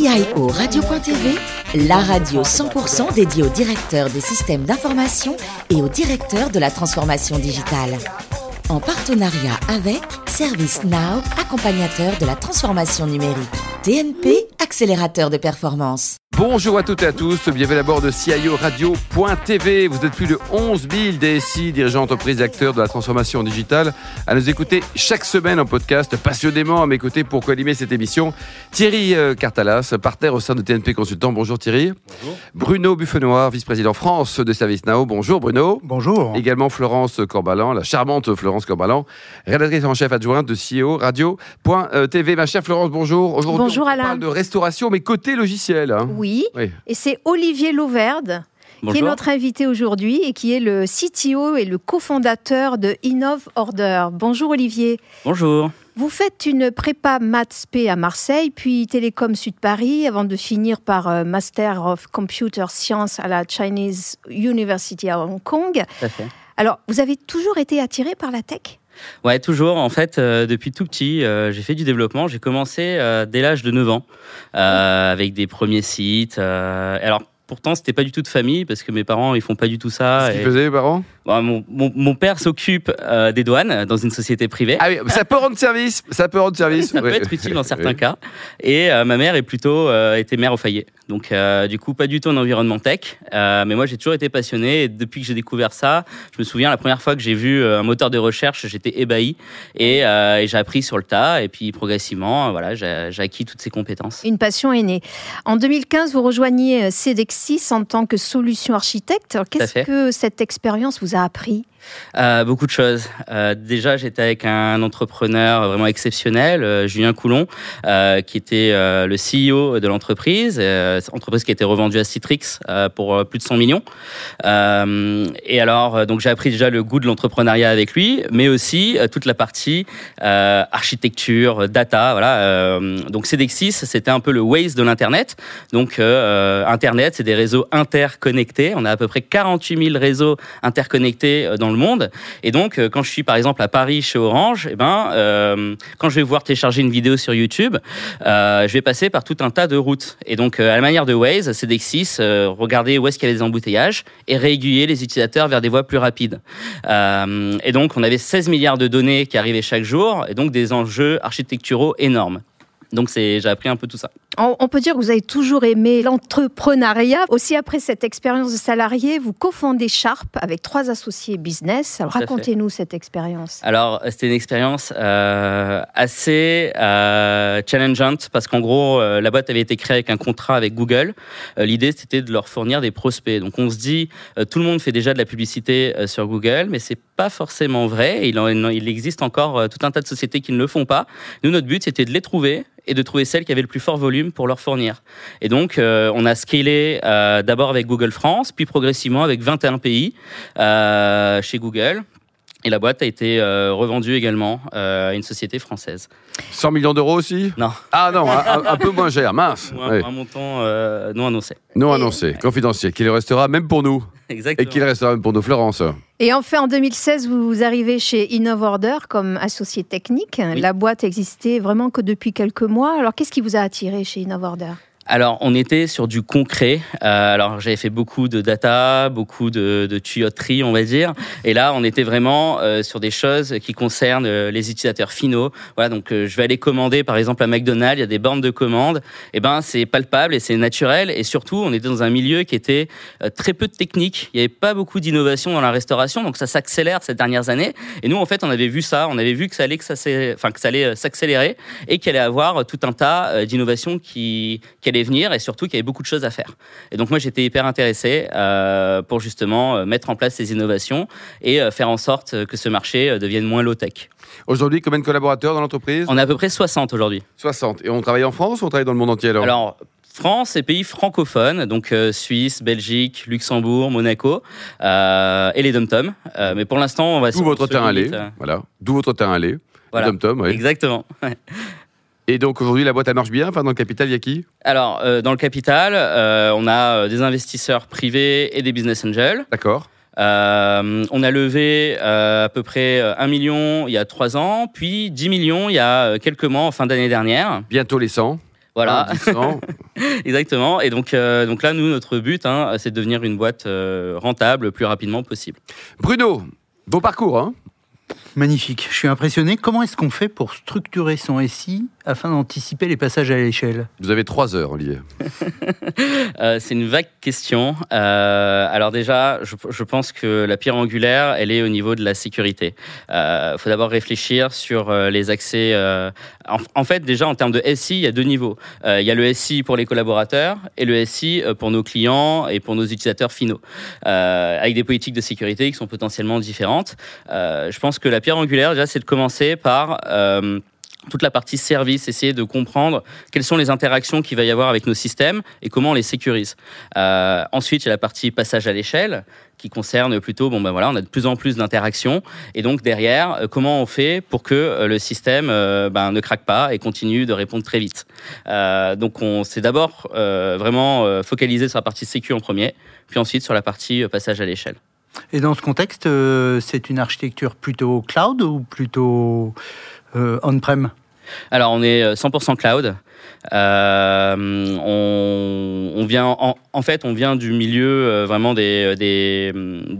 CIO Radio.tv, la radio 100% dédiée aux directeurs des systèmes d'information et aux directeurs de la transformation digitale. En partenariat avec ServiceNow, accompagnateur de la transformation numérique. TNP, accélérateur de performance. Bonjour à toutes et à tous, bienvenue à bord de CIO Radio.tv. Vous êtes plus de 11 000 DSI, dirigeants d'entreprise et acteurs de la transformation digitale, à nous écouter chaque semaine en podcast, passionnément à mes côtés pour co-animer cette émission. Thierry euh, Cartalas, partenaire au sein de TNP Consultant. Bonjour Thierry. Bonjour. Bruno Buffenoir, vice-président France de ServiceNow. Bonjour Bruno. Bonjour. Également Florence Corbalan, la charmante Florence Corbalan, rédactrice en chef adjointe de CIO Radio.tv. Ma chère Florence, bonjour. Aujourd'hui, Bonjour, on Alain. parle de restauration, mais côté logiciel. hein. Oui, Oui. et c'est Olivier Lauverde qui est notre invité aujourd'hui et qui est le CTO et le cofondateur de Innov Order. Bonjour Olivier. Bonjour. Vous faites une prépa maths P à Marseille, puis Télécom Sud Paris, avant de finir par euh, Master of Computer Science à la Chinese University à Hong Kong. Tout à fait. Alors, vous avez toujours été attiré par la tech? Ouais, toujours. En fait, euh, depuis tout petit, euh, j'ai fait du développement. J'ai commencé euh, dès l'âge de 9 ans avec des premiers sites. alors, pourtant, c'était pas du tout de famille parce que mes parents, ils font pas du tout ça. Ce qu'ils Et- faisaient, les parents? Bon, mon, mon- mon père s'occupe euh, des douanes dans une société privée. Ah oui, ça peut rendre service. Ça peut rendre service. Ça peut être utile dans certains Oui. cas. Et euh, ma mère est plutôt euh, était mère au foyer. Donc euh, du coup pas du tout en environnement tech. Euh, mais moi j'ai toujours été passionné. Et depuis que j'ai découvert ça, je me souviens la première fois que j'ai vu euh, un moteur de recherche, j'étais ébahi et, euh, et j'ai appris sur le tas. Et puis progressivement, voilà, j'ai acquis toutes ces compétences. Une passion est née. En 2015, vous rejoignez Cedexis en tant que solution architecte. Qu'est-ce que cette expérience vous a appris? Euh, beaucoup de choses. Euh, déjà, j'étais avec un entrepreneur vraiment exceptionnel, euh, Julien Coulon, qui était le CEO de l'entreprise, entreprise qui a été revendue à Citrix pour plus de 100 millions. Et alors, donc j'ai appris déjà le goût de l'entrepreneuriat avec lui, mais aussi toute la partie architecture, data. Voilà. Donc Cedexis, c'était un peu le Waze de l'internet. Donc Internet, c'est des réseaux interconnectés. On a à peu près 48 000 réseaux interconnectés euh, le monde. Et donc, euh, quand je suis par exemple à Paris chez Orange, eh ben, euh, quand je vais voir télécharger une vidéo sur YouTube, euh, je vais passer par tout un tas de routes. Et donc, à la manière de Waze, Cedexis, euh, regarder où est-ce qu'il y a des embouteillages et réaiguiller les utilisateurs vers des voies plus rapides. Et donc, on avait 16 milliards de données qui arrivaient chaque jour, et donc des enjeux architecturaux énormes. Donc, j'ai appris un peu tout ça. On, peut dire que vous avez toujours aimé l'entrepreneuriat. Aussi, après cette expérience de salarié, vous cofondez Sharp avec trois associés business. Alors, racontez-nous cette expérience. Alors, c'était une expérience euh, assez euh, challengeante parce qu'en gros, euh, la boîte avait été créée avec un contrat avec Google. L'idée, c'était de leur fournir des prospects. Donc, on se dit, tout le monde fait déjà de la publicité sur Google, mais c'est pas forcément vrai. Il, en, il existe encore tout un tas de sociétés qui ne le font pas. Nous, notre but, c'était de les trouver et de trouver celles qui avaient le plus fort volume pour leur fournir. Et donc, euh, on a scalé euh, d'abord avec Google France, puis progressivement avec 21 pays euh, chez Google. Et la boîte a été euh, revendue également euh, à une société française. 100 millions d'euros aussi? Non, Ah non, un, peu moins cher, mince. un, Oui. un montant euh, non annoncé. Non Et- annoncé, confidentiel, qui le restera même pour nous. Et Exactement. qui le restera même pour nous, Florence. Et enfin, en 2016, vous arrivez chez InnovOrder comme associé technique. Oui. La boîte existait vraiment que depuis quelques mois. Alors, qu'est-ce qui vous a attiré chez InnovOrder Alors, on était sur du concret. Euh, alors, j'avais fait beaucoup de data, beaucoup de, tuyauterie, on va dire. Et là, on était vraiment euh, sur des choses qui concernent euh, les utilisateurs finaux. Voilà, donc je vais aller commander, par exemple, à McDonald's, il y a des bornes de commande. Et ben, c'est palpable et c'est naturel. Et surtout, on était dans un milieu qui était très peu de technique. Il n'y avait pas beaucoup d'innovation dans la restauration, donc ça s'accélère ces dernières années. Et nous, en fait, on avait vu ça. On avait vu que ça allait, que ça, s'accélérer et qu'il allait avoir tout un tas d'innovations qui, qui allaient venir et surtout qu'il y avait beaucoup de choses à faire. Et donc moi j'étais hyper intéressé euh, pour justement euh, mettre en place ces innovations et euh, faire en sorte que ce marché devienne moins low-tech. Aujourd'hui, combien de collaborateurs dans l'entreprise? On est à peu près 60 aujourd'hui. 60. Et on travaille en France ou on travaille dans le monde entier alors, Alors France et pays francophones, donc euh, Suisse, Belgique, Luxembourg, Monaco euh, et les dom-tom. Euh, mais pour l'instant, on va D'où votre terrain Voilà. D'où votre terrain allé. Voilà. Tom Tom, oui. Exactement. Et donc aujourd'hui, la boîte, elle marche bien. Enfin, dans le capital, il y a qui? Alors, euh, dans le capital, euh, on a euh, des investisseurs privés et des business angels. D'accord. Euh, on a levé euh, à peu près euh, 1 million il y a 3 ans, puis 10 millions il y a quelques mois, en fin d'année dernière. Bientôt les 100. Voilà. Un, 10, 100. Exactement. Et donc, euh, donc là, nous, notre but, hein, c'est de devenir une boîte euh, rentable le plus rapidement possible. Bruno, beau parcours, hein? Magnifique. Je suis impressionné. Comment est-ce qu'on fait pour structurer son SI afin d'anticiper les passages à l'échelle Vous avez trois heures, Olivier. Euh, c'est une vague question. Euh, alors déjà, je, je pense que la pierre angulaire, elle est au niveau de la sécurité. Il faut d'abord réfléchir sur euh, les accès. euh, en, en fait, déjà en termes de SI, il y a deux niveaux. Euh, il y a le SI pour les collaborateurs et le SI euh, pour nos clients et pour nos utilisateurs finaux, euh, avec des politiques de sécurité qui sont potentiellement différentes. Euh, je pense que la pierre angulaire, déjà, c'est de commencer par euh, toute la partie service, essayer de comprendre quelles sont les interactions qu'il va y avoir avec nos systèmes et comment on les sécurise. Euh, ensuite, il y a la partie passage à l'échelle qui concerne plutôt, bon ben voilà, on a de plus en plus d'interactions et donc derrière, euh, comment on fait pour que euh, le système ben, ne craque pas et continue de répondre très vite. Donc on s'est d'abord vraiment focalisé sur la partie sécu en premier, puis ensuite sur la partie passage à l'échelle. Et dans ce contexte, c'est une architecture plutôt cloud ou plutôt on-prem Alors, on est euh, 100% cloud. Euh, on, vient, en, fait, on vient du milieu euh, vraiment des,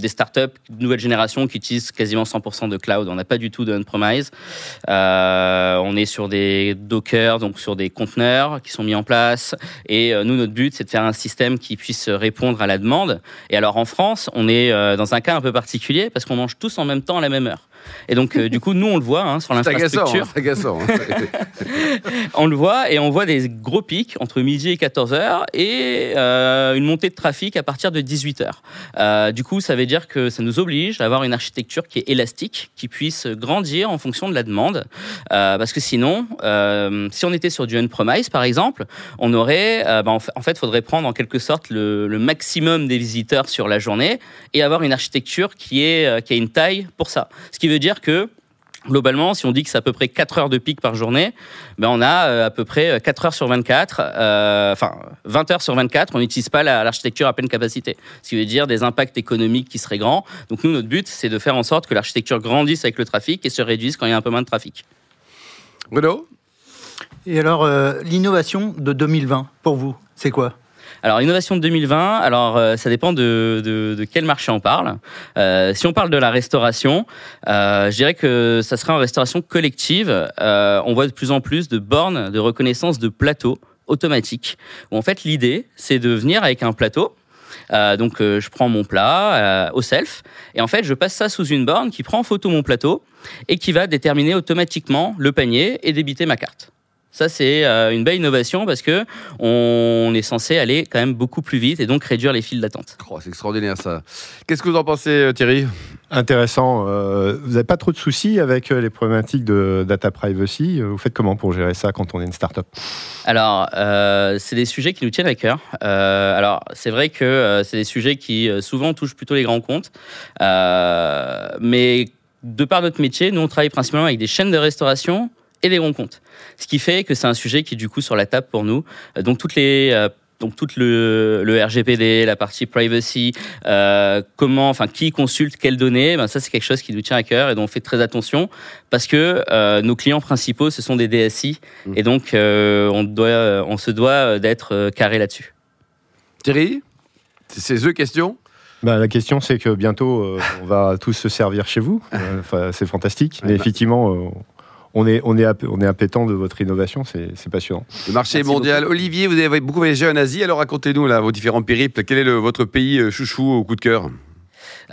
startups de nouvelle génération qui utilisent quasiment 100% de cloud. On n'a pas du tout de on-premise. Euh, on est sur des Docker, donc sur des conteneurs qui sont mis en place. Et euh, nous, notre but, c'est de faire un système qui puisse répondre à la demande. Et alors, en France, on est euh, dans un cas un peu particulier parce qu'on mange tous en même temps à la même heure. Et donc, euh, du coup, nous, on le voit hein, sur l'infrastructure. hein, c'est agaçant. hein. On le voit et on voit des gros pics entre midi et 14 heures et euh, une montée de trafic à partir de 18 heures. Euh, du coup, ça veut dire que ça nous oblige à avoir une architecture qui est élastique, qui puisse grandir en fonction de la demande. Euh, parce que sinon, si on était sur du on-premise, par exemple, on aurait, bah, en fa- en fait, faudrait prendre en quelque sorte le, le maximum des visiteurs sur la journée et avoir une architecture qui est qui a une taille pour ça. Ce qui veut dire que Globalement, si on dit que c'est à peu près 4 heures de pic par journée, ben on a euh, à peu près 4 heures sur 24, euh, enfin 20 heures sur 24, on n'utilise pas la- l'architecture à pleine capacité. Ce qui veut dire des impacts économiques qui seraient grands. Donc nous, notre but, c'est de faire en sorte que l'architecture grandisse avec le trafic et se réduise quand il y a un peu moins de trafic. Bruno? Et alors, euh, l'innovation de 2020, pour vous, c'est quoi? Alors, innovation de 2020, alors euh, ça dépend de, de, de quel marché on parle. Euh, si on parle de la restauration, euh, je dirais que ça sera en restauration collective. Euh, on voit de plus en plus de bornes de reconnaissance de plateaux automatiques. Où en fait, l'idée, c'est de venir avec un plateau. Euh, donc, euh, je prends mon plat au self et en fait, je passe ça sous une borne qui prend en photo mon plateau et qui va déterminer automatiquement le panier et débiter ma carte. Ça, c'est euh, une belle innovation parce que on est censé aller quand même beaucoup plus vite et donc réduire les files d'attente. Oh, C'est extraordinaire ça. Qu'est-ce que vous en pensez, euh, Thierry? Intéressant. Euh, vous n'avez pas trop de soucis avec les problématiques de data privacy? Vous faites comment pour gérer ça quand on est une startup? Alors, euh, c'est des sujets qui nous tiennent à cœur. Euh, alors, c'est vrai que c'est des sujets qui souvent touchent plutôt les grands comptes, Euh, mais de par notre métier, nous on travaille principalement avec des chaînes de restauration et des grands comptes. Ce qui fait que c'est un sujet qui est du coup sur la table pour nous. Euh, Donc toutes les euh, donc tout le, le RGPD, la partie privacy, euh, comment, enfin qui consulte quelles données, ben ça c'est quelque chose qui nous tient à cœur et dont on fait très attention parce que euh, nos clients principaux ce sont des DSI Mmh. et donc euh, on doit, on se doit d'être carré là-dessus. Thierry C'est ces deux questions? Bah, La question, c'est que bientôt, euh, on va tous se servir chez vous. Enfin, c'est fantastique. Mais Ouais. effectivement, euh, on est, on est, app- on est impétent de votre innovation. C'est passionnant. Le marché Merci mondial. Olivier, vous avez beaucoup voyagé en Asie, alors racontez-nous là, vos différents périples. Quel est le- votre pays euh, chouchou au coup de cœur?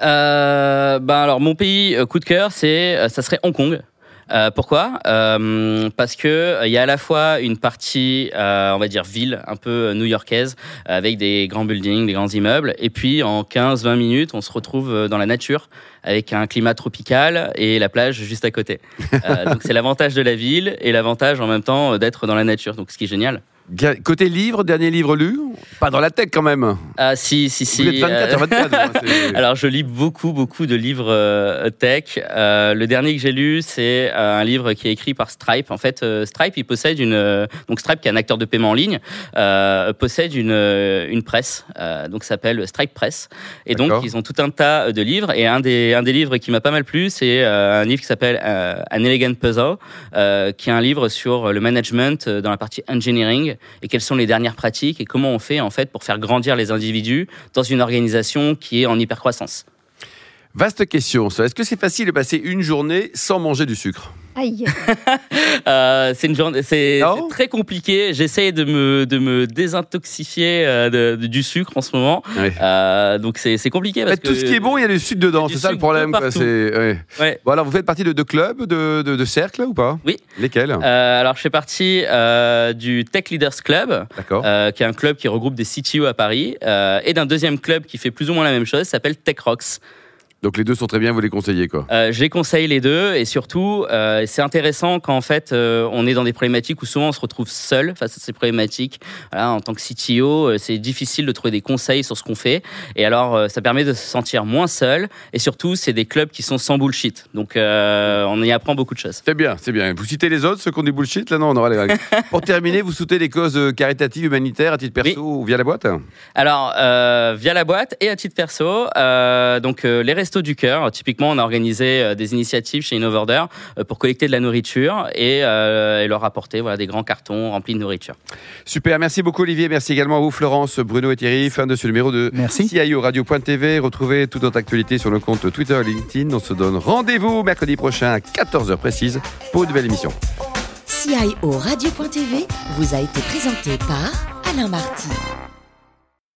Euh, ben alors mon pays euh, coup de cœur, c'est ça serait Hong Kong. Euh, pourquoi Euh, Parce que euh, il y a à la fois une partie, euh, on va dire ville, un peu euh, new-yorkaise, avec des grands buildings, des grands immeubles, et puis en 15-20 minutes, on se retrouve euh, dans la nature avec un climat tropical et la plage juste à côté. Euh, donc c'est l'avantage de la ville et l'avantage en même temps euh, d'être dans la nature. Donc ce qui est génial. Côté livre, dernier livre lu? Pas dans la tech quand même. Ah si si si. vous êtes 24 euh, sur 24. hein, c'est- Alors, je lis beaucoup, beaucoup de livres euh, tech. Euh, le dernier que j'ai lu, c'est euh, un livre qui est écrit par Stripe. En fait, euh, Stripe, il possède une euh, donc Stripe, qui est un acteur de paiement en ligne, euh, possède une euh, une presse, euh, donc ça s'appelle Stripe Press. Et donc, ils ont tout un tas de livres. Et un des un des livres qui m'a pas mal plu, c'est euh, un livre qui s'appelle euh, An Elegant Puzzle, euh, qui est un livre sur le management euh, dans la partie engineering et, quelles sont les dernières pratiques et comment on fait en fait pour faire grandir les individus dans une organisation qui est en hypercroissance? Vaste question. Est-ce que c'est facile de passer une journée sans manger du sucre? Aïe. Euh, c'est une journée, c'est très compliqué. J'essaye de me, de me désintoxifier euh, de- de- du sucre en ce moment. Euh, donc c'est compliqué parce Tout ce qui est bon, il y a du sucre dedans, c'est ça le problème. quoi, partout. c'est- ouais. Ouais. Bon, alors vous faites partie de, de clubs, de, de, de cercles ou pas? Oui. Lesquels? Euh, alors je fais partie euh, du Tech Leaders Club, euh, qui est un club qui regroupe des CTO à Paris, euh, et d'un deuxième club qui fait plus ou moins la même chose, s'appelle Tech Rocks. Donc les deux sont très bien, vous les conseillez quoi Euh, je les conseille les deux et surtout euh, c'est intéressant quand en fait euh, on est dans des problématiques où souvent on se retrouve seul face à ces problématiques. Voilà, en tant que CTO, euh, c'est difficile de trouver des conseils sur ce qu'on fait et alors ça permet de se sentir moins seul et surtout c'est des clubs qui sont sans bullshit. Donc on y apprend beaucoup de choses. C'est bien, c'est bien. Vous citez les autres, ceux qui ont des bullshit Là, non, on aura les règles. Pour terminer, vous soutenez les causes caritatives, humanitaires, à titre perso ou via la boîte? Alors, via la boîte et à titre perso, donc les restos du cœur. Typiquement, on a organisé euh, des initiatives chez Innovorder euh, pour collecter de la nourriture et, euh, et leur apporter voilà, des grands cartons remplis de nourriture. Super, merci beaucoup Olivier, merci également à vous Florence, Bruno et Thierry. Fin de ce numéro de Merci. CIO Radio.tv. Retrouvez toute notre actualité sur nos comptes Twitter et LinkedIn. On se donne rendez-vous mercredi prochain à 14h précise pour une nouvelle émission. CIO Radio.tv vous a été présenté par Alain Marty.